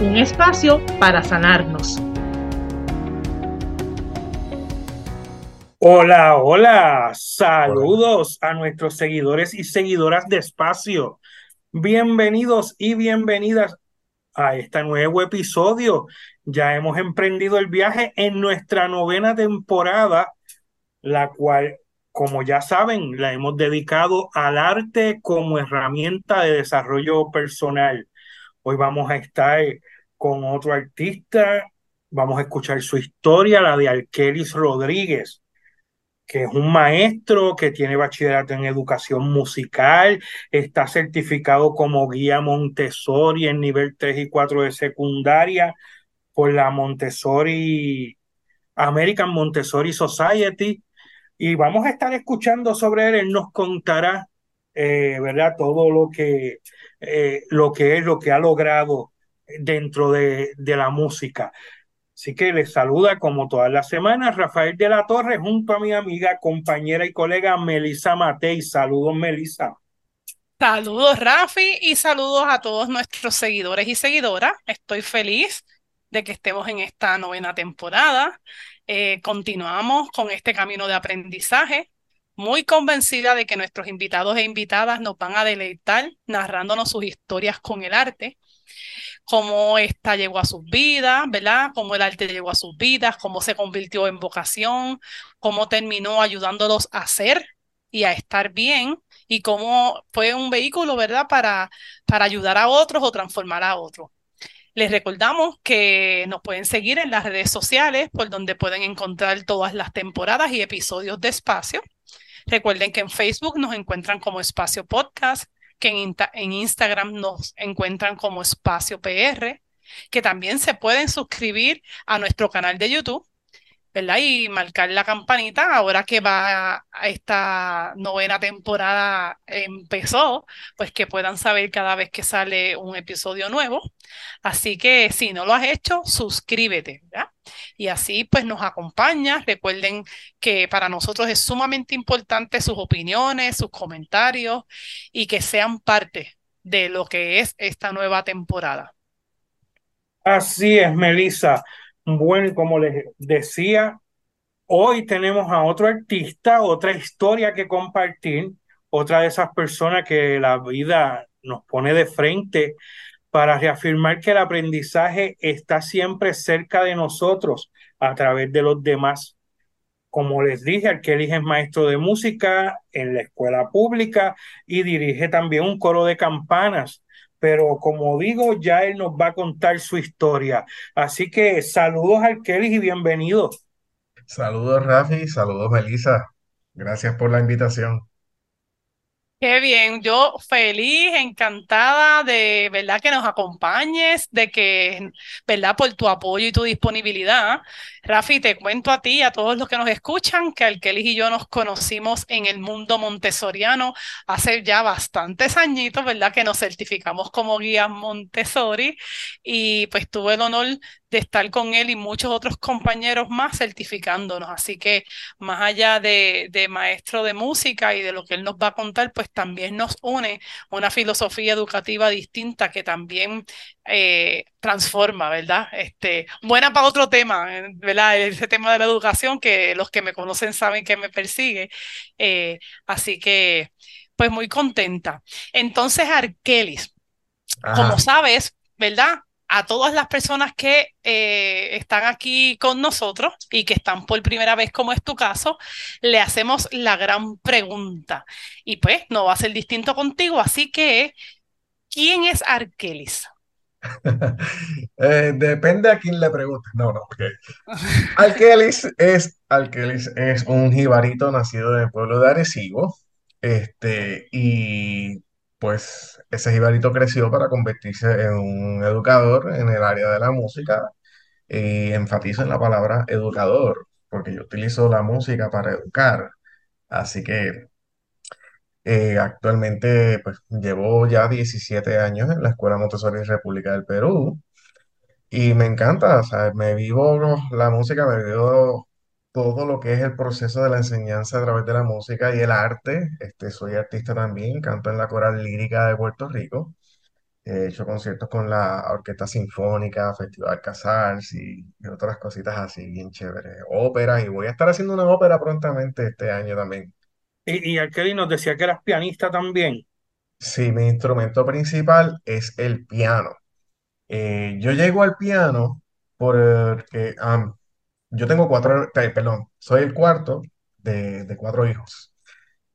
Un espacio para sanarnos. Hola, hola. Saludos a nuestros seguidores y seguidoras de Espacio. Bienvenidos y bienvenidas a este nuevo episodio. Ya hemos emprendido el viaje en nuestra novena temporada, la cual, como ya saben, la hemos dedicado al arte como herramienta de desarrollo personal. Hoy vamos a estar con otro artista, vamos a escuchar su historia, la de Alkelis Rodríguez que es un maestro que tiene bachillerato en educación musical, está certificado como guía Montessori en nivel 3 y 4 de secundaria por la Montessori, American Montessori Society. Y vamos a estar escuchando sobre él, él nos contará, eh, ¿verdad? Todo lo que, eh, lo que es, lo que ha logrado dentro de, de la música. Así que les saluda como todas las semanas Rafael de la Torre junto a mi amiga, compañera y colega Melisa Matei. Saludos, Melisa. Saludos, Rafi, y saludos a todos nuestros seguidores y seguidoras. Estoy feliz de que estemos en esta novena temporada. Eh, continuamos con este camino de aprendizaje. Muy convencida de que nuestros invitados e invitadas nos van a deleitar narrándonos sus historias con el arte cómo esta llegó a sus vidas, ¿verdad? Cómo el arte llegó a sus vidas, cómo se convirtió en vocación, cómo terminó ayudándolos a ser y a estar bien y cómo fue un vehículo, ¿verdad? Para, para ayudar a otros o transformar a otros. Les recordamos que nos pueden seguir en las redes sociales por donde pueden encontrar todas las temporadas y episodios de Espacio. Recuerden que en Facebook nos encuentran como Espacio Podcast, que en, Instagram nos encuentran como Espacio PR, que también se pueden suscribir a nuestro canal de YouTube ¿verdad? Y marcar la campanita ahora que va a esta novena temporada empezó, pues que puedan saber cada vez que sale un episodio nuevo. Así que si no lo has hecho, suscríbete, ¿verdad? Y así pues nos acompaña. Recuerden que para nosotros es sumamente importante sus opiniones, sus comentarios y que sean parte de lo que es esta nueva temporada. Así es, Melissa. Bueno, como les decía, hoy tenemos a otro artista, otra historia que compartir, otra de esas personas que la vida nos pone de frente para reafirmar que el aprendizaje está siempre cerca de nosotros a través de los demás. Como les dije, Arkelis es maestro de música en la escuela pública y dirige también un coro de campanas pero como digo, ya él nos va a contar su historia. Así que saludos al Kelly y bienvenidos. Saludos Rafi, saludos Melissa. Gracias por la invitación. Qué bien, yo feliz, encantada de, ¿verdad? Que nos acompañes, de que, ¿verdad? Por tu apoyo y tu disponibilidad. Rafi, te cuento a ti a todos los que nos escuchan que Alkelis y yo nos conocimos en el mundo montessoriano hace ya bastantes añitos, ¿verdad? Que nos certificamos como guías Montessori y pues tuve el honor de estar con él y muchos otros compañeros más certificándonos. Así que más allá de, de, maestro de música y de lo que él nos va a contar, pues también nos une una filosofía educativa distinta que también eh, transforma, ¿verdad? Este, buena para otro tema, eh, ¿verdad? Ese tema de la educación que los que me conocen saben que me persigue. Eh, así que, pues muy contenta. Entonces, Arkelis, como sabes, ¿verdad? A todas las personas que eh, están aquí con nosotros y que están por primera vez, como es tu caso, le hacemos la gran pregunta. Y pues no va a ser distinto contigo, así que, ¿quién es Arkelis? Eh, depende a quién le pregunte. No, no, ok. Arkelis es, Arkelis es un jibarito nacido en el pueblo de Arecibo. Este, y pues ese jibarito creció para convertirse en un educador en el área de la música y enfatizo en la palabra educador, porque yo utilizo la música para educar. Así que eh, actualmente pues llevo ya 17 años en la Escuela Montessori República del Perú y me encanta, o sea, me vivo la música, me vivo todo lo que es el proceso de la enseñanza a través de la música y el arte. Este, soy artista también, canto en la Coral Lírica de Puerto Rico. He hecho conciertos con la Orquesta Sinfónica, Festival Casals y, y otras cositas así bien chéveres. Óperas, y voy a estar haciendo una ópera prontamente este año también. Y, y Arkeli nos decía que eras pianista también. Sí, mi instrumento principal es el piano. Eh, yo llego al piano porque yo tengo cuatro, eh, perdón, soy el cuarto de, de cuatro hijos.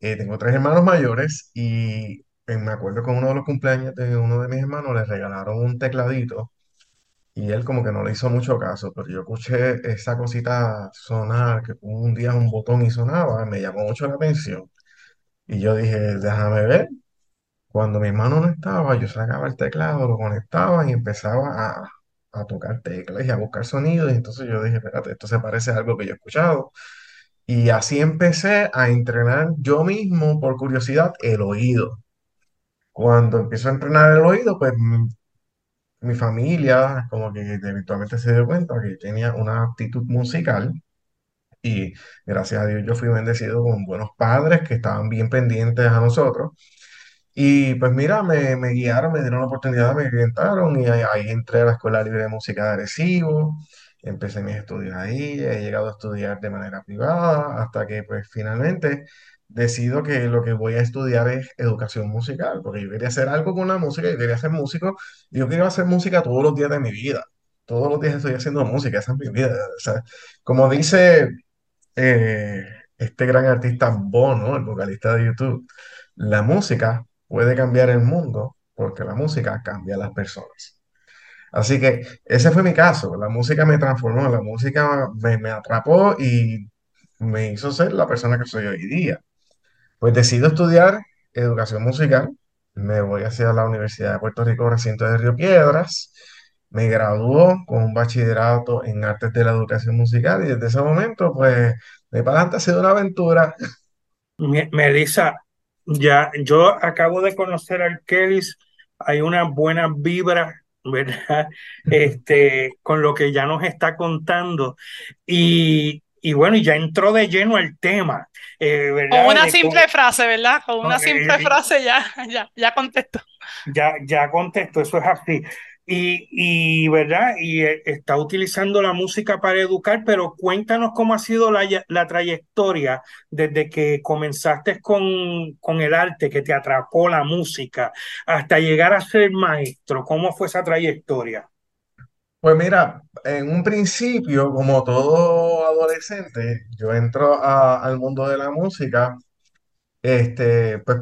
Eh, tengo tres hermanos mayores y eh, me acuerdo que uno de los cumpleaños de uno de mis hermanos le regalaron un tecladito y él como que no le hizo mucho caso, pero yo escuché esa cosita sonar, que un día un botón y sonaba, me llamó mucho la atención y yo dije, déjame ver. Cuando mi hermano no estaba, yo sacaba el teclado, lo conectaba y empezaba a, a tocar teclas y a buscar sonidos. Y entonces yo dije, espérate, esto se parece a algo que yo he escuchado. Y así empecé a entrenar yo mismo, por curiosidad, el oído. Cuando empiezo a entrenar el oído, pues mm, mi familia como que eventualmente se dio cuenta que tenía una aptitud musical. Y gracias a Dios yo fui bendecido con buenos padres que estaban bien pendientes a nosotros. Y pues mira, me, me guiaron, me dieron la oportunidad, me orientaron y ahí, ahí entré a la Escuela Libre de Música de Arecibo, empecé mis estudios ahí, he llegado a estudiar de manera privada hasta que pues finalmente decido que lo que voy a estudiar es educación musical, porque yo quería hacer algo con la música, yo quería ser músico, y yo quería hacer música todos los días de mi vida, todos los días estoy haciendo música, esa es mi vida, o sea, como dice eh, este gran artista Bono, el vocalista de YouTube, la música puede cambiar el mundo porque la música cambia a las personas. Así que ese fue mi caso. La música me transformó, la música me, me atrapó y me hizo ser la persona que soy hoy día. Pues decido estudiar educación musical. Me voy hacia la Universidad de Puerto Rico, recinto de Río Piedras. Me graduó con un bachillerato en artes de la educación musical y desde ese momento, pues, de para adelante ha sido una aventura. Me- Melissa, ya yo acabo de conocer al Kelis, hay una buena vibra, ¿verdad? Este, con lo que ya nos está contando. Y, y bueno, ya entró de lleno al tema, eh, Con una De simple frase, ¿verdad? Con una simple frase ya, ya, ya contesto. Ya, ya contesto, eso es así. Y, y, ¿verdad? Y eh, está utilizando la música para educar, pero cuéntanos cómo ha sido la, la trayectoria desde que comenzaste con, con el arte, que te atrapó la música, hasta llegar a ser maestro. ¿Cómo fue esa trayectoria? Pues mira, en un principio, como todo adolescente, yo entro a- al mundo de la música, este, pues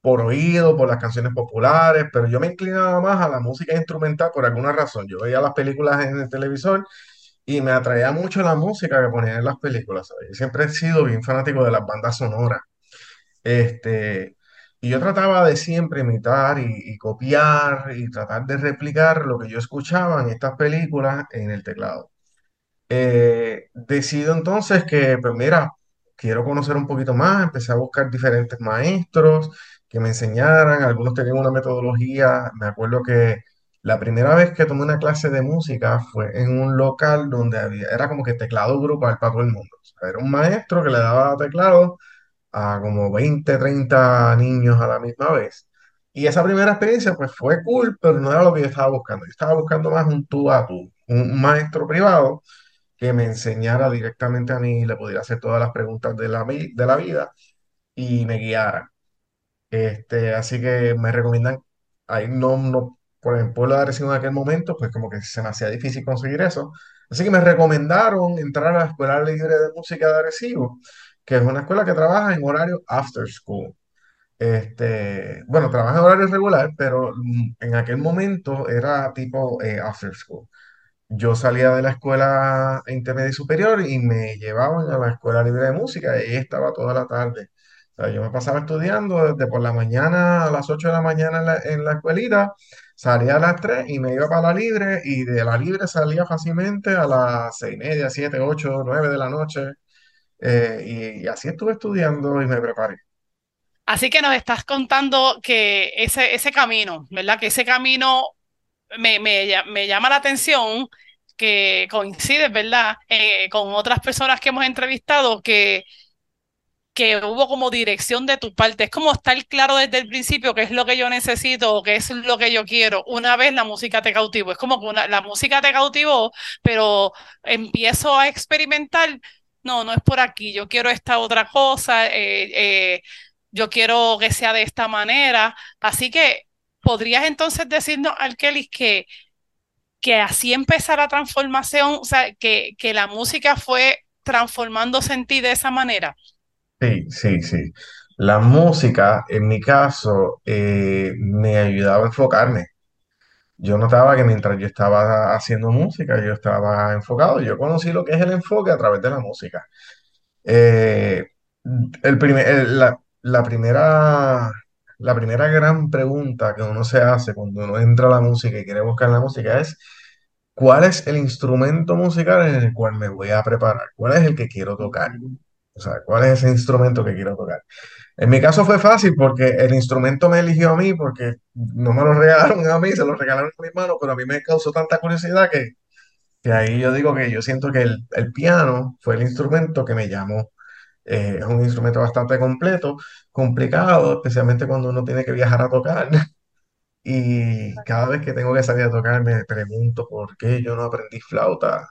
por oído, por las canciones populares, pero yo me inclinaba más a la música instrumental por alguna razón. Yo veía las películas en el televisor y me atraía mucho la música que ponían en las películas, ¿sabes? Yo siempre he sido bien fanático de las bandas sonoras. Este, y yo trataba de siempre imitar y, y copiar y tratar de replicar lo que yo escuchaba en estas películas en el teclado. Eh, decido entonces que, pues mira, quiero conocer un poquito más, empecé a buscar diferentes maestros que me enseñaran, algunos tenían una metodología, me acuerdo que la primera vez que tomé una clase de música fue en un local donde había, era como que teclado grupal para todo el mundo. O sea, era un maestro que le daba teclado a como 20 30 niños a la misma vez. Y esa primera experiencia pues fue cool, pero no era lo que yo estaba buscando. Yo estaba buscando más un tú a tú, un maestro privado que me enseñara directamente a mí, le pudiera hacer todas las preguntas de la, de la vida y me guiara. Este, así que me recomiendan, ahí no, no, por ejemplo, pueblo de Arecibo en aquel momento, pues como que se me hacía difícil conseguir eso. Así que me recomendaron entrar a la Escuela Libre de Música de Arecibo, que es una escuela que trabaja en horario after school. Este, bueno, trabaja en horario regular, pero mm, en aquel momento era tipo eh, after school. Yo salía de la escuela intermedia y superior y me llevaban a la escuela libre de música y ahí estaba toda la tarde. O sea, yo me pasaba estudiando desde por la mañana a las 8 de la mañana en la, en la escuelita, salía a las 3 y me iba para la libre y de la libre salía fácilmente a las 6 y media, 7, 8, 9 de la noche. eh, y, y así estuve estudiando y me preparé. Así que nos estás contando que ese, ese camino, ¿verdad? Que ese camino me, me, me llama la atención que coincide, ¿verdad? Eh, con otras personas que hemos entrevistado que, que hubo como dirección de tu parte. Es como estar claro desde el principio qué es lo que yo necesito o qué es lo que yo quiero. Una vez la música te cautivó. Es como que la música te cautivó, pero empiezo a experimentar. No, no es por aquí. Yo quiero esta otra cosa. eh, eh, yo quiero que sea de esta manera. Así que, ¿podrías entonces decirnos, Alkelis, que que así empezara la transformación, o sea, que, que la música fue transformándose en ti de esa manera. Sí, sí, sí. La música, en mi caso, eh, me ayudaba a enfocarme. Yo notaba que mientras yo estaba haciendo música, yo estaba enfocado. Yo conocí lo que es el enfoque a través de la música. Eh, el primer, la, la primera, la primera gran pregunta que uno se hace cuando uno entra a la música y quiere buscar la música es, ¿cuál es el instrumento musical en el cual me voy a preparar? ¿Cuál es el que quiero tocar? O sea, ¿cuál es ese instrumento que quiero tocar? En mi caso fue fácil porque el instrumento me eligió a mí porque no me lo regalaron a mí, se lo regalaron a mi hermano, pero a mí me causó tanta curiosidad que, que ahí yo digo que yo siento que el, el piano fue el instrumento que me llamó. Eh, es un instrumento bastante completo, complicado, especialmente cuando uno tiene que viajar a tocar. Y cada vez que tengo que salir a tocar me pregunto por qué yo no aprendí flauta.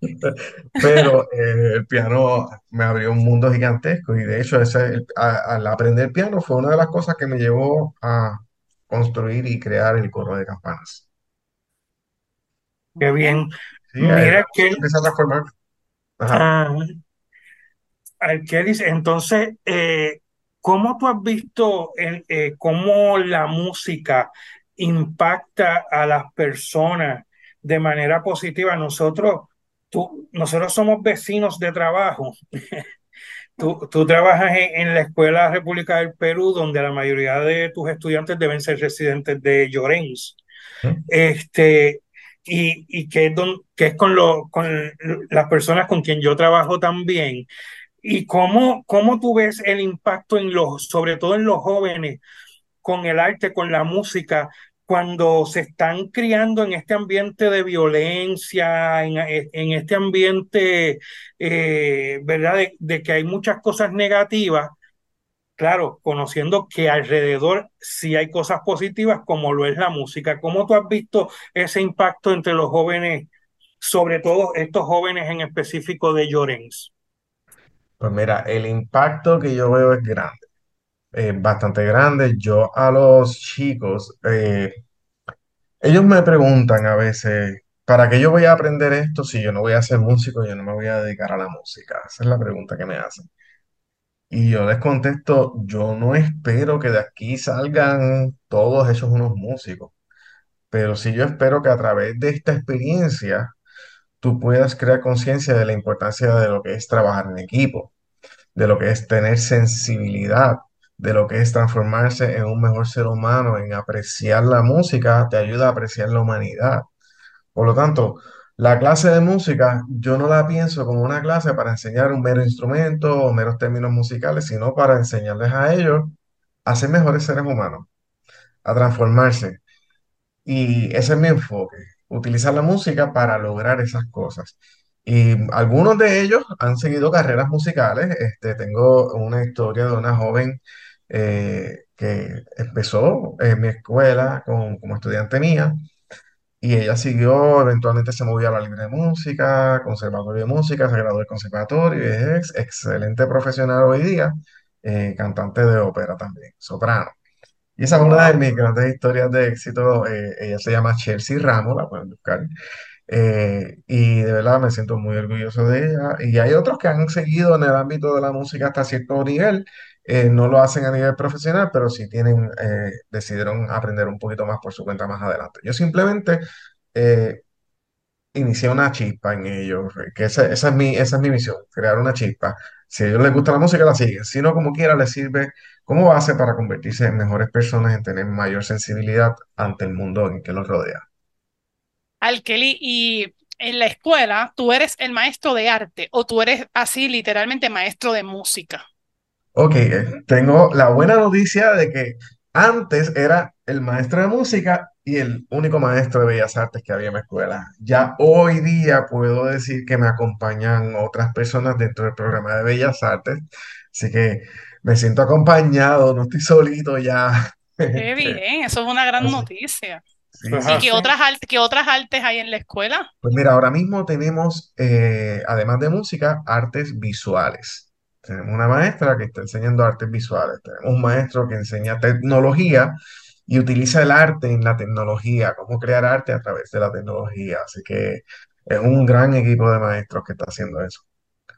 Pero eh, el piano me abrió un mundo gigantesco y de hecho ese, el- a- al aprender piano fue una de las cosas que me llevó a construir y crear el coro de campanas. Qué bien. Sí, Mira que, empieza a transformar. Ajá. ah, Alkeris, entonces, eh, ¿cómo tú has visto el- eh, cómo la música impacta a las personas de manera positiva? Nosotros, tú, nosotros somos vecinos de trabajo. Tú, tú trabajas en, en la Escuela República del Perú, donde la mayoría de tus estudiantes deben ser residentes de Llorens. Este, y, y que es, don- que es con, lo, con las personas con quien yo trabajo también. ¿Y cómo, cómo tú ves el impacto en los, sobre todo en los jóvenes, con el arte, con la música, cuando se están criando en este ambiente de violencia, en, en este ambiente, eh, ¿verdad? De, de que hay muchas cosas negativas, claro, conociendo que alrededor sí hay cosas positivas, como lo es la música. ¿Cómo tú has visto ese impacto entre los jóvenes, sobre todo estos jóvenes en específico de Llorens? Pues mira, el impacto que yo veo es grande, eh, bastante grande. Yo a los chicos, eh, ellos me preguntan a veces, ¿para qué yo voy a aprender esto si yo no voy a ser músico, yo no me voy a dedicar a la música? Esa es la pregunta que me hacen. Y yo les contesto, yo no espero que de aquí salgan todos esos unos músicos, pero sí yo espero que a través de esta experiencia tú puedas crear conciencia de la importancia de lo que es trabajar en equipo, de lo que es tener sensibilidad, de lo que es transformarse en un mejor ser humano, en apreciar la música, te ayuda a apreciar la humanidad. Por lo tanto, la clase de música yo no la pienso como una clase para enseñar un mero instrumento o meros términos musicales, sino para enseñarles a ellos a ser mejores seres humanos, a transformarse. Y ese es mi enfoque, utilizar la música para lograr esas cosas. Y algunos de ellos han seguido carreras musicales. Este, tengo una historia de una joven eh, que empezó en mi escuela con- como estudiante mía y ella siguió, eventualmente se movió a la Libre de Música, Conservatorio de Música, se graduó del conservatorio y es ex- excelente profesional hoy día, eh, cantante de ópera también, soprano. Y esa es una de mis grandes historias de éxito. eh, ella se llama Chelsea Ramos, la pueden buscar. Eh, y de verdad me siento muy orgulloso de ella. Y hay otros que han seguido en el ámbito de la música hasta cierto nivel. eh, no lo hacen a nivel profesional, pero sí tienen, eh, decidieron aprender un poquito más por su cuenta más adelante. Yo simplemente eh, inicié una chispa en ellos, eh, que esa, esa es mi, esa es mi misión, crear una chispa. Si a ellos les gusta la música, la siguen. Si no, como quiera, les sirve como base para convertirse en mejores personas, en tener mayor sensibilidad ante el mundo en que los rodea. Alkeli, y en la escuela, ¿tú eres el maestro de arte o tú eres así literalmente maestro de música? Ok, eh, tengo la buena noticia de que antes era el maestro de música y el único maestro de bellas artes que había en la escuela. Ya hoy día puedo decir que me acompañan otras personas dentro del programa de bellas artes, así que me siento acompañado, no estoy solito ya. Qué bien, eso es una gran así- noticia. sí. ¿Y qué otras, qué otras artes hay en la escuela? Pues mira, ahora mismo tenemos, eh, además de música, artes visuales. Tenemos una maestra que está enseñando artes visuales. Tenemos un maestro que enseña tecnología y utiliza el arte en la tecnología, cómo crear arte a través de la tecnología. Así que es un gran equipo de maestros que está haciendo eso.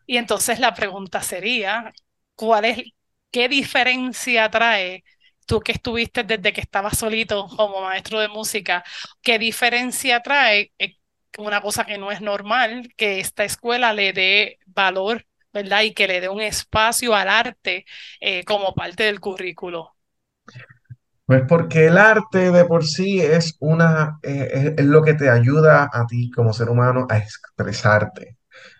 Y entonces la pregunta sería, ¿cuál es, qué diferencia trae tú que estuviste desde que estabas solito como maestro de música? ¿Qué diferencia trae eh, una cosa que no es normal, que esta escuela le dé valor, ¿verdad? Y que le dé un espacio al arte eh, como parte del currículo. Pues porque el arte de por sí es una, eh, es, lo que te ayuda a ti como ser humano a expresarte,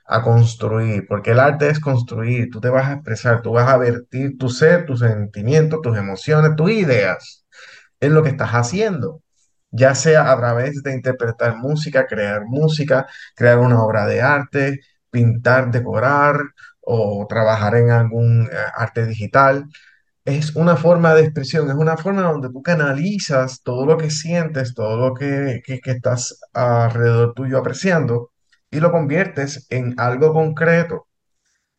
a construir, porque el arte es construir, tú te vas a expresar, tú vas a vertir tu ser, tus sentimientos, tus emociones, tus ideas en lo que estás haciendo, ya sea a través de interpretar música, crear música, crear una obra de arte, pintar, decorar o trabajar en algún eh, arte digital es una forma de expresión, es una forma donde tú canalizas todo lo que sientes, todo lo que, que, estás alrededor tuyo apreciando y lo conviertes en algo concreto.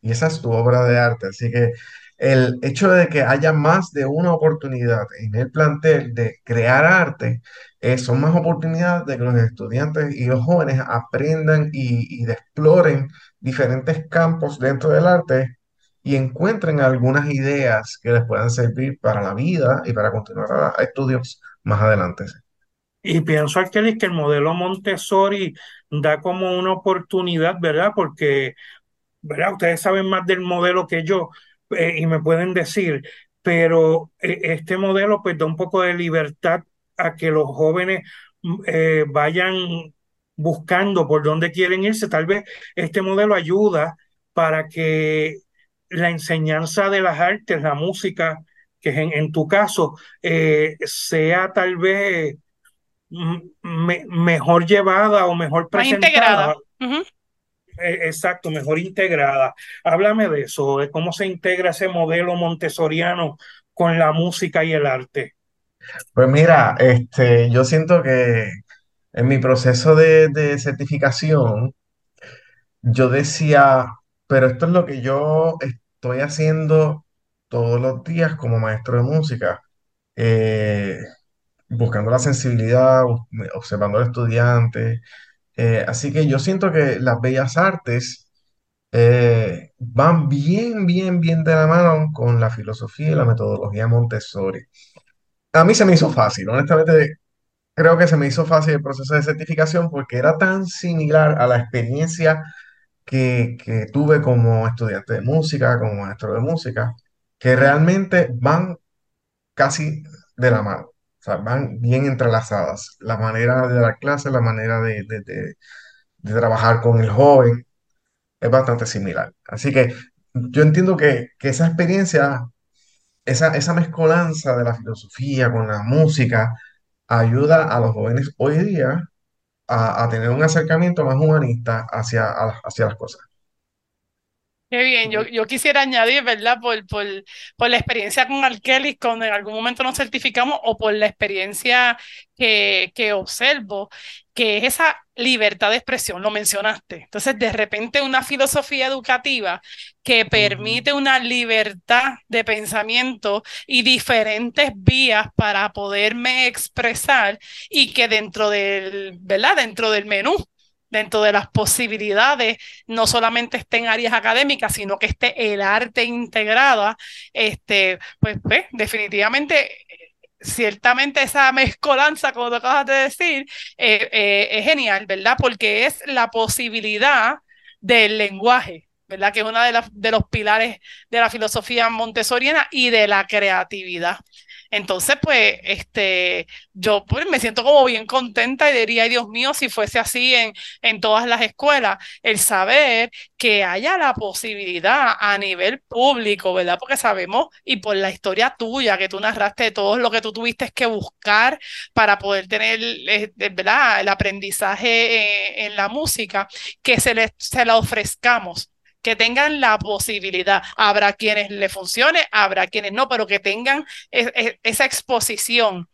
Y esa es tu obra de arte. Así que el hecho de que haya más de una oportunidad en el plantel de crear arte, eh, son más oportunidades de que los estudiantes y los jóvenes aprendan y, y exploren diferentes campos dentro del arte y encuentren algunas ideas que les puedan servir para la vida y para continuar a, a estudios más adelante. Y pienso, Arkelis, que el modelo Montessori da como una oportunidad, ¿verdad? Porque, ¿verdad? Ustedes saben más del modelo que yo eh, y me pueden decir, pero eh, este modelo pues da un poco de libertad a que los jóvenes mm, eh, vayan buscando por dónde quieren irse. Tal vez este modelo ayuda para que la enseñanza de las artes, la música, que es en, en tu caso, eh, sea tal vez me- mejor llevada o mejor Más presentada. integrada. Ujú. Eh, Exacto, mejor integrada. Háblame de eso, de cómo se integra ese modelo montessoriano con la música y el arte. Pues mira, este, yo siento que en mi proceso de, certificación, yo decía, pero esto es lo que yo estoy haciendo todos los días como maestro de música, eh, buscando la sensibilidad, observando al estudiante. Eh, así que yo siento que las bellas artes eh, van bien, bien, bien de la mano con la filosofía y la metodología Montessori. A mí se me hizo fácil, honestamente, creo que se me hizo fácil el proceso de certificación porque era tan similar a la experiencia que, que tuve como estudiante de música, como maestro de música, que realmente van casi de la mano. O sea, van bien entrelazadas. La manera de dar clases, la manera de, de- de- de trabajar con el joven es bastante similar. Así que yo entiendo que, que esa experiencia, esa, esa mezcolanza de la filosofía con la música, ayuda a los jóvenes hoy día a, a tener un acercamiento más humanista hacia, hacia las cosas. Qué bien, yo, yo quisiera añadir, ¿verdad? Por, por, por la experiencia con Arkelis, cuando en algún momento nos certificamos, o por la experiencia que, que observo, que es esa libertad de expresión, lo mencionaste. Entonces, de repente, una filosofía educativa que permite una libertad de pensamiento y diferentes vías para poderme expresar y que dentro del, ¿verdad? Dentro del menú dentro de las posibilidades, no solamente esté en áreas académicas, sino que esté el arte integrada, este, pues, pues definitivamente, ciertamente esa mezcolanza, como tú acabas de decir, eh, eh, es genial, ¿verdad? Porque es la posibilidad del lenguaje, ¿verdad? Que es uno de, de los pilares de la filosofía montessoriana y de la creatividad. Entonces, pues, este, yo pues, me siento como bien contenta y diría, Dios mío, si fuese así en, en todas las escuelas, el saber que haya la posibilidad a nivel público, ¿verdad? Porque sabemos, y por la historia tuya que tú narraste de todo lo que tú tuviste que buscar para poder tener, eh, ¿verdad? El aprendizaje en, en la música, que se, le, se la ofrezcamos que tengan la posibilidad. Habrá quienes le funcione, habrá quienes no, pero que tengan e, e, esa exposición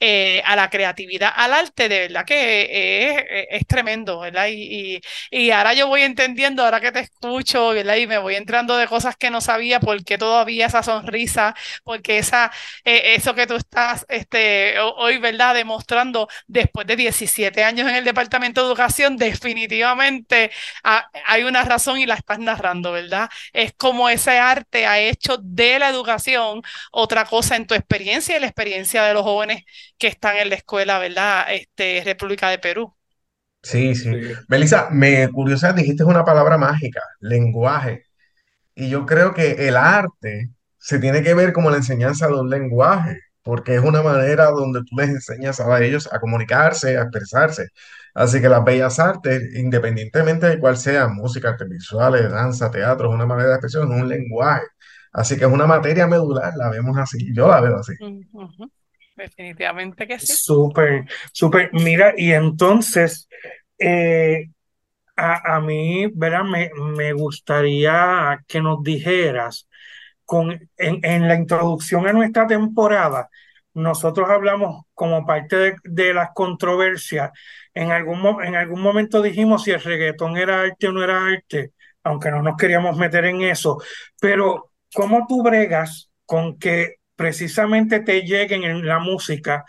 eh, a la creatividad, al arte, de verdad que es, tremendo, ¿verdad? Y, y, ahora yo voy entendiendo, ahora que te escucho, ¿verdad? Y me voy entrando de cosas que no sabía, porque todavía esa sonrisa, porque esa, eh, eso que tú estás este, hoy, ¿verdad? Demostrando después de 17 años en el Departamento de Educación, definitivamente hay una razón y la estás narrando, ¿verdad? Es como ese arte ha hecho de la educación otra cosa en tu experiencia y la experiencia de los jóvenes que están en la escuela, ¿verdad? Este, República de Perú. Sí, sí. Melissa, me curiosa, dijiste una palabra mágica, lenguaje. Y yo creo que el arte se tiene que ver como la enseñanza de un lenguaje, porque es una manera donde tú les enseñas a ellos a comunicarse, a expresarse. Así que las bellas artes, independientemente de cuál sea, música, artes visuales, danza, teatro, es una manera de expresión, es un lenguaje. Así que es una materia medular, la vemos así, yo la veo así. Definitivamente que sí. Súper, súper. Mira, y entonces, eh, a, mí, ¿verdad? Me, me, gustaría que nos dijeras, con, en, en, la introducción a nuestra temporada, nosotros hablamos como parte de, de las controversias. En algún, en algún momento dijimos si el reggaetón era arte o no era arte, aunque no nos queríamos meter en eso. Pero, ¿cómo tú bregas con que precisamente te lleguen en la música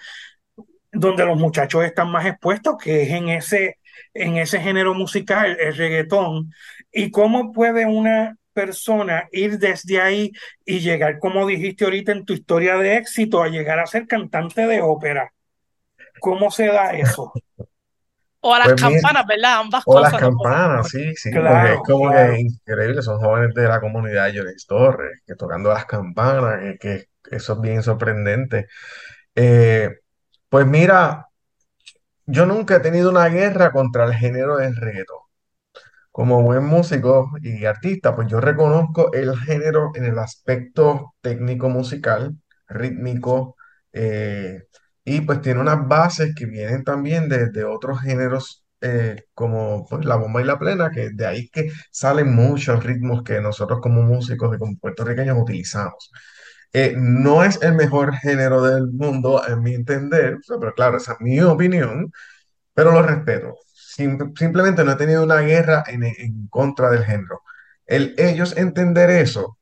donde los muchachos están más expuestos, que es en ese, en ese género musical, el reggaetón, y cómo puede una persona ir desde ahí y llegar, como dijiste ahorita en tu historia de éxito, a llegar a ser cantante de ópera. ¿Cómo se da eso? O a las pues campanas, ¿verdad? Ambas o cosas. O las campanas, sí, sí. Claro, es como que increíble. Son jóvenes de la comunidad de Lloris Torres, que tocando las campanas, que, eso es bien sorprendente. Eh, pues mira, yo nunca he tenido una guerra contra el género del reggaetón. Como buen músico y artista, pues yo reconozco el género en el aspecto técnico musical, rítmico, eh, y pues tiene unas bases que vienen también de, otros géneros eh, como pues, la bomba y la plena, que de ahí que salen muchos ritmos que nosotros como músicos y como puertorriqueños utilizamos. Eh, no es el mejor género del mundo, en mi entender, pero claro, esa es mi opinión, pero lo respeto. simplemente no he tenido una guerra en, en contra del género. El ellos entender eso,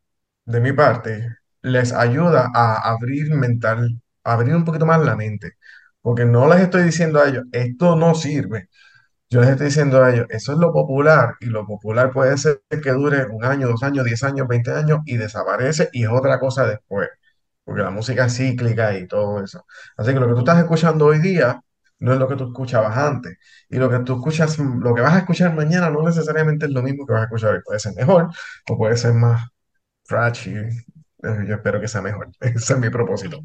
de mi parte, les ayuda a abrir mental, abrir un poquito más la mente, porque no les estoy diciendo a ellos, esto no sirve. Yo les estoy diciendo a ellos, eso es lo popular y lo popular puede ser que dure un año, dos años, diez años, veinte años y desaparece y es otra cosa después, porque la música es cíclica y todo eso. Así que lo que tú estás escuchando hoy día no es lo que tú escuchabas antes y lo que tú escuchas, lo que vas a escuchar mañana no necesariamente es lo mismo que vas a escuchar hoy. Puede ser mejor o puede ser más trashy, yo espero que sea mejor, ese es mi propósito.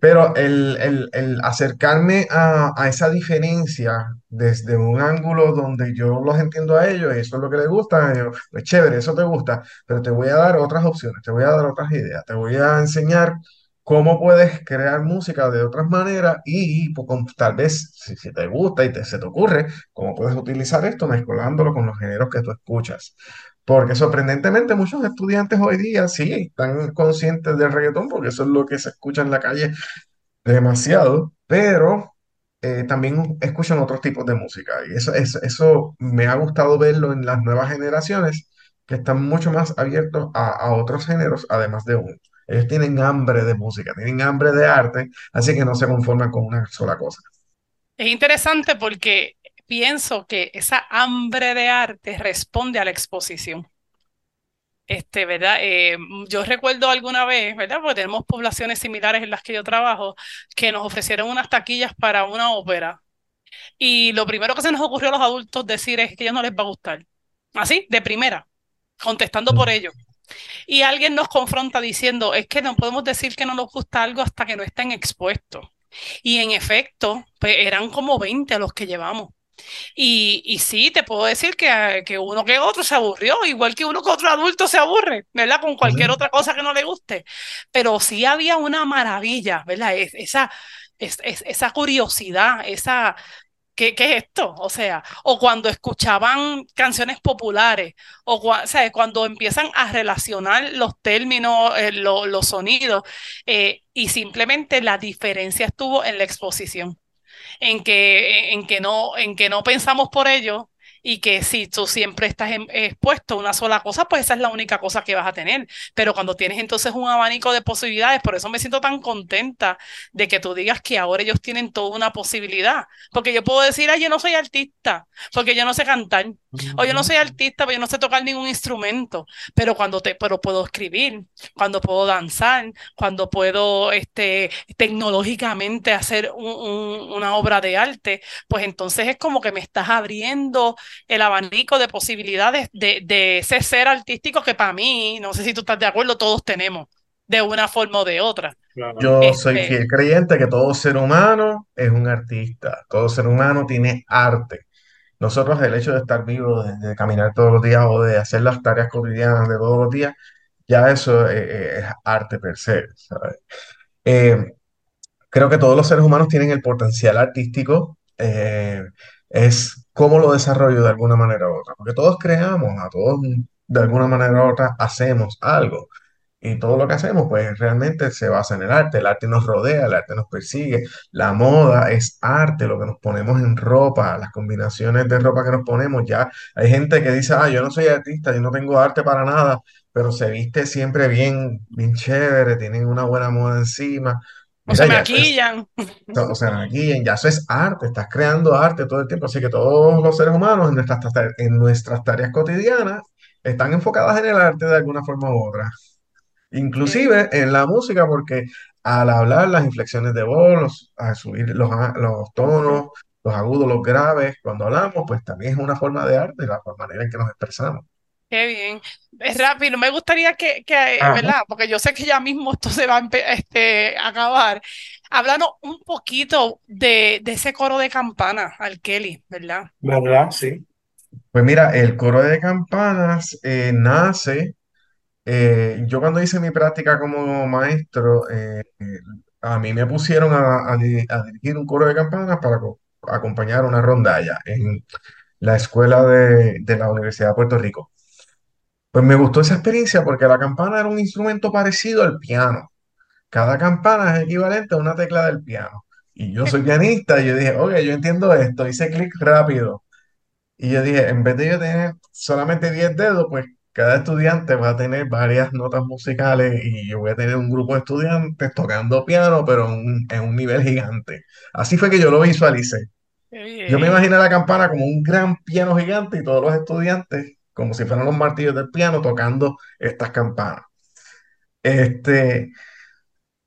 Pero el, el, acercarme a, a, esa diferencia desde un ángulo donde yo los entiendo a ellos, y eso es lo que les gusta, yo, pues chévere, eso te gusta, pero te voy a dar otras opciones, te voy a dar otras ideas, te voy a enseñar cómo puedes crear música de otras maneras y pues, tal vez si, si, te gusta y te, se te ocurre, cómo puedes utilizar esto mezclándolo con los géneros que tú escuchas. Porque sorprendentemente muchos estudiantes hoy día sí están conscientes del reggaetón, porque eso es lo que se escucha en la calle demasiado, pero eh, también escuchan otros tipos de música. Y eso, eso, eso me ha gustado verlo en las nuevas generaciones, que están mucho más abiertos a, a otros géneros, además de uno. Ellos tienen hambre de música, tienen hambre de arte, así que no se conforman con una sola cosa. Es interesante porque pienso que esa hambre de arte responde a la exposición. Este, ¿verdad? Eh, yo recuerdo alguna vez, ¿verdad? Porque tenemos poblaciones similares en las que yo trabajo, que nos ofrecieron unas taquillas para una ópera. Y lo primero que se nos ocurrió a los adultos decir es que a ellos no les va a gustar. Así, de primera. contestando por ello. Y alguien nos confronta diciendo, es que no podemos decir que no nos gusta algo hasta que no estén expuestos. Y en efecto, pues eran como 20 los que llevamos. Y, y sí, te puedo decir que, que, uno que otro se aburrió, igual que uno que otro adulto se aburre, ¿verdad? Con cualquier otra cosa que no le guste. Pero sí había una maravilla, ¿verdad? esa, esa curiosidad, esa, ¿Qué, ¿qué, es esto? O sea, o cuando escuchaban canciones populares, o, o sea, cuando empiezan a relacionar los términos, eh, lo, los sonidos, eh, y simplemente la diferencia estuvo en la exposición en que, en que, no, en que no pensamos por ello y que si tú siempre estás expuesto a una sola cosa, pues esa es la única cosa que vas a tener. Pero cuando tienes entonces un abanico de posibilidades, por eso me siento tan contenta de que tú digas que ahora ellos tienen toda una posibilidad. Porque yo puedo decir, ay, yo no soy artista, porque yo no sé cantar, o yo no soy artista, porque yo no sé tocar ningún instrumento, pero cuando te, pero puedo escribir, cuando puedo danzar, cuando puedo este, tecnológicamente hacer una obra de arte, pues entonces es como que me estás abriendo el abanico de posibilidades de, de ese ser artístico que para mí, no sé si tú estás de acuerdo, todos tenemos de una forma o de otra. Yo soy este fiel creyente que todo ser humano es un artista, todo ser humano tiene arte. Nosotros el hecho de estar vivos, de, caminar todos los días o de hacer las tareas cotidianas de todos los días, ya eso eh, eh, es arte per se. Eh, creo que todos los seres humanos tienen el potencial artístico, es cómo lo desarrollo de alguna manera u otra, porque todos creamos, a todos de alguna manera u otra hacemos algo. Y todo lo que hacemos, pues realmente se basa en el arte. El arte nos rodea, el arte nos persigue. La moda es arte, lo que nos ponemos en ropa, las combinaciones de ropa que nos ponemos. Ya hay gente que dice, ah, yo no soy artista, yo no tengo arte para nada, pero se viste siempre bien, bien chévere, tienen una buena moda encima. o se maquillan. o se maquillan, ya eso es arte, estás creando arte todo el tiempo. Así que todos los seres humanos en nuestras, en nuestras tareas cotidianas están enfocadas en el arte de alguna forma u otra. Inclusive en la música, porque al hablar las inflexiones de voz, a subir los, los tonos, los agudos, los graves, cuando hablamos, pues también es una forma de arte, la manera en que nos expresamos. Qué bien. Es rápido. Me gustaría que, que ¿verdad? Porque yo sé que ya mismo esto se va a este, acabar. Hablando un poquito de, de ese coro de campanas al Kelly, ¿verdad? ¿Verdad? Sí. Pues mira, el coro de campanas eh, nace eh, yo cuando hice mi práctica como maestro, eh, a mí me pusieron a, dirigir un coro de campanas para acompañar una rondalla en la escuela de, la Universidad de Puerto Rico. Pues me gustó esa experiencia porque la campana era un instrumento parecido al piano. Cada campana es equivalente a una tecla del piano. Y yo soy pianista y yo dije, oye, yo entiendo esto, hice clic rápido. Y yo dije, en vez de yo tener solamente 10 dedos, pues cada estudiante va a tener varias notas musicales y yo voy a tener un grupo de estudiantes tocando piano, pero en un, nivel gigante. Así fue que yo lo visualicé. Yo me imaginé la campana como un gran piano gigante y todos los estudiantes, como si fueran los martillos del piano, tocando estas campanas. Este,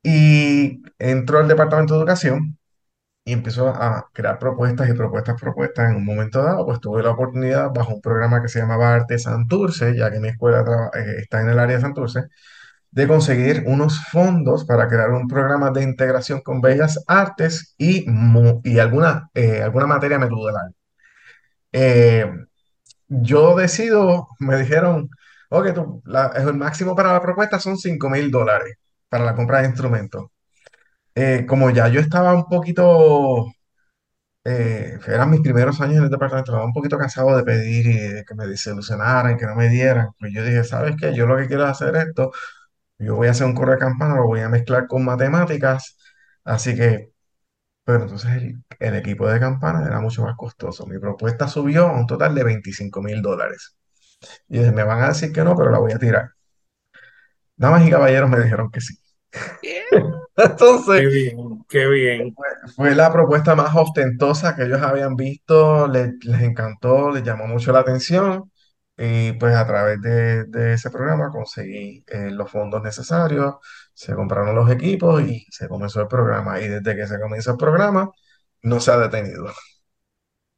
y entró al Departamento de Educación y empezó a crear propuestas y propuestas, propuestas. En un momento dado, pues tuve la oportunidad, bajo un programa que se llamaba Arte Santurce, ya que mi escuela eh, está en el área de Santurce, de conseguir unos fondos para crear un programa de integración con bellas artes y, y alguna, eh, alguna materia metodológica. Eh, yo decido, me dijeron, ok, tú, el máximo para la propuesta son 5 mil dólares para la compra de instrumentos. Eh, como ya yo estaba un poquito, eh, eran mis primeros años en el departamento, estaba un poquito cansado de pedir y que me desilusionaran, que no me dieran, pues yo dije, ¿sabes qué? Yo lo que quiero es hacer esto, yo voy a hacer un coro de campana, lo voy a mezclar con matemáticas, así que, pero entonces el, equipo de campana era mucho más costoso. Mi propuesta subió a un total de 25 mil dólares. Y me van a decir que no, pero la voy a tirar. Damas y caballeros me dijeron que sí. Entonces, qué bien, qué bien. Fue, la propuesta más ostentosa que ellos habían visto, les, encantó, les llamó mucho la atención y pues a través de, ese programa conseguí eh, los fondos necesarios, se compraron los equipos y se comenzó el programa y desde que se comenzó el programa no se ha detenido.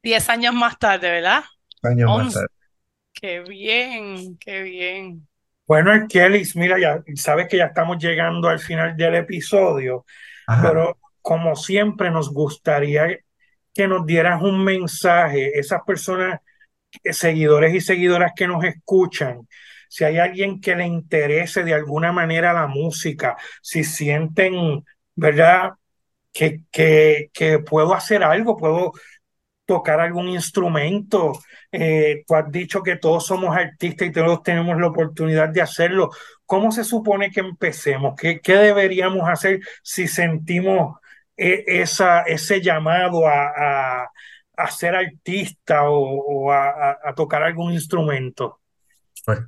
Diez años más tarde, ¿verdad? Años más tarde. Qué bien, qué bien. Bueno, Kelly, mira, ya sabes que ya estamos llegando al final del episodio, Ajá. pero como siempre nos gustaría que nos dieras un mensaje, esas personas, eh, seguidores y seguidoras que nos escuchan, si hay alguien que le interese de alguna manera la música, si sienten, ¿verdad? Que, que, que puedo hacer algo, puedo tocar algún instrumento. Eh, tú has dicho que todos somos artistas y todos tenemos la oportunidad de hacerlo. ¿Cómo se supone que empecemos? ¿Qué, qué deberíamos hacer si sentimos eh, esa, ese llamado a, a, ser artista o, a, a, tocar algún instrumento? Pues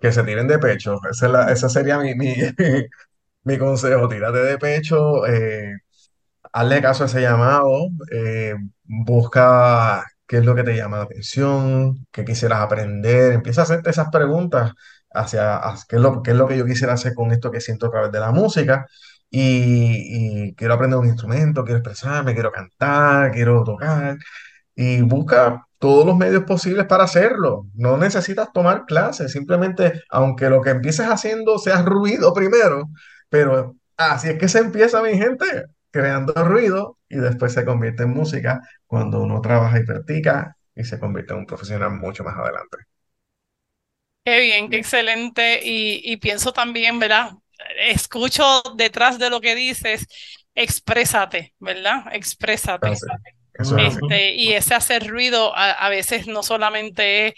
que se tiren de pecho. Esa, esa sería mi, mi, mi consejo. Tírate de pecho. eh, hazle caso a ese llamado, eh, busca qué es lo que te llama la atención, qué quisieras aprender, empieza a hacerte esas preguntas hacia, qué es lo, qué es lo que yo quisiera hacer con esto que siento a través de la música. Y, y quiero aprender un instrumento, quiero expresarme, quiero cantar, quiero tocar y busca todos los medios posibles para hacerlo. No necesitas tomar clases, simplemente, aunque lo que empieces haciendo sea ruido primero, pero así es que se empieza, mi gente, creando ruido y después se convierte en música cuando uno trabaja y practica y se convierte en un profesional mucho más adelante. Qué bien, qué excelente. Y, y pienso también, ¿verdad? Escucho detrás de lo que dices, exprésate, ¿verdad? Exprésate. Entonces, eso es así. Este, y ese hacer ruido a, a veces no solamente es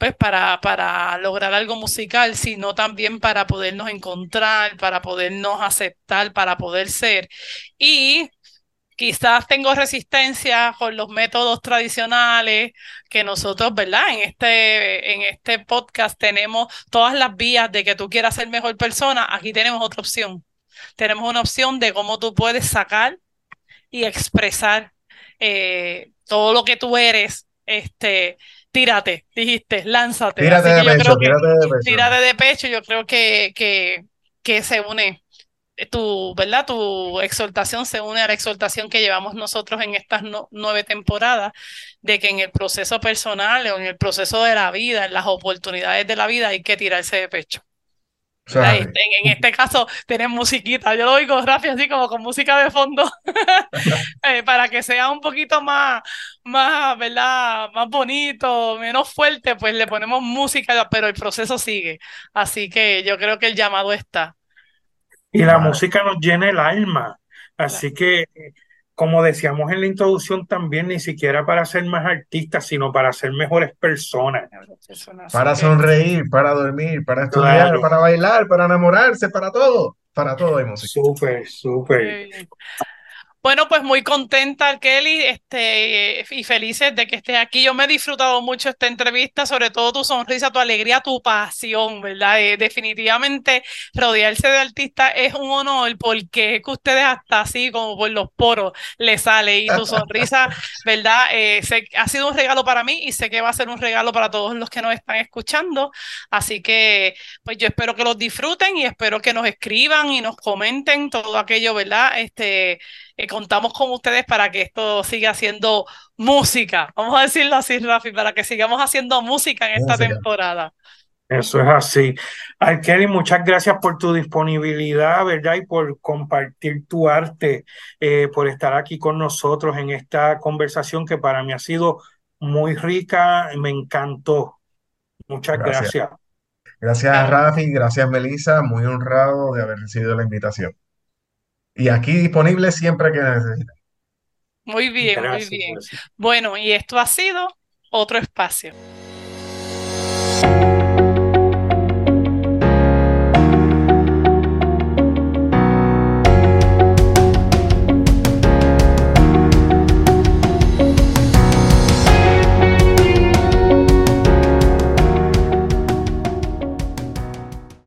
pues para, para lograr algo musical, sino también para podernos encontrar, para podernos aceptar, para poder ser. Y quizás tengo resistencia con los métodos tradicionales que nosotros, ¿verdad? En este, en este podcast tenemos todas las vías de que tú quieras ser mejor persona. Aquí tenemos otra opción. Tenemos una opción de cómo tú puedes sacar y expresar eh, todo lo que tú eres, este, tírate, dijiste, lánzate. Tírate Así de que yo pecho, creo que tírate de pecho. tírate de pecho, yo creo que, que, que se une tu, ¿verdad? Tu exhortación se une a la exhortación que llevamos nosotros en estas no- nueve temporadas, de que en el proceso personal o en el proceso de la vida, en las oportunidades de la vida, hay que tirarse de pecho. En, en este caso, tenés musiquita. Yo lo oigo, Rafi, así como con música de fondo, eh, para que sea un poquito más, más, ¿verdad? Más bonito, menos fuerte, pues le ponemos música, pero el proceso sigue. Así que yo creo que el llamado está. Y la música nos llena el alma. Así que, como decíamos en la introducción también, ni siquiera para ser más artistas, sino para ser mejores personas. Para sonreír, para dormir, para estudiar, Claro. para bailar, para enamorarse, para todo. Para todo hay música. Súper, súper. Bueno, pues muy contenta, Kelly, este, y felices de que estés aquí. Yo me he disfrutado mucho esta entrevista, sobre todo tu sonrisa, tu alegría, tu pasión, ¿verdad? Eh, definitivamente rodearse de artistas es un honor porque es que ustedes hasta así, como por los poros, les sale. Y tu sonrisa, ¿verdad? Eh, ha sido un regalo para mí y sé que va a ser un regalo para todos los que nos están escuchando. Así que, pues yo espero que los disfruten y espero que nos escriban y nos comenten todo aquello, ¿verdad? Este eh, contamos con ustedes para que esto siga siendo música. Vamos a decirlo así, Rafi, para que sigamos haciendo música en esta Música. temporada. Eso es así. Kelly, muchas gracias por tu disponibilidad, ¿verdad? Y por compartir tu arte, eh, por estar aquí con nosotros en esta conversación que para mí ha sido muy rica, me encantó. Muchas Gracias. gracias. Gracias. Rafi. Gracias, Melissa. Muy honrado de haber recibido la invitación. Y aquí disponible siempre que necesiten. Muy bien, muy bien. Bueno, y esto ha sido otro espacio.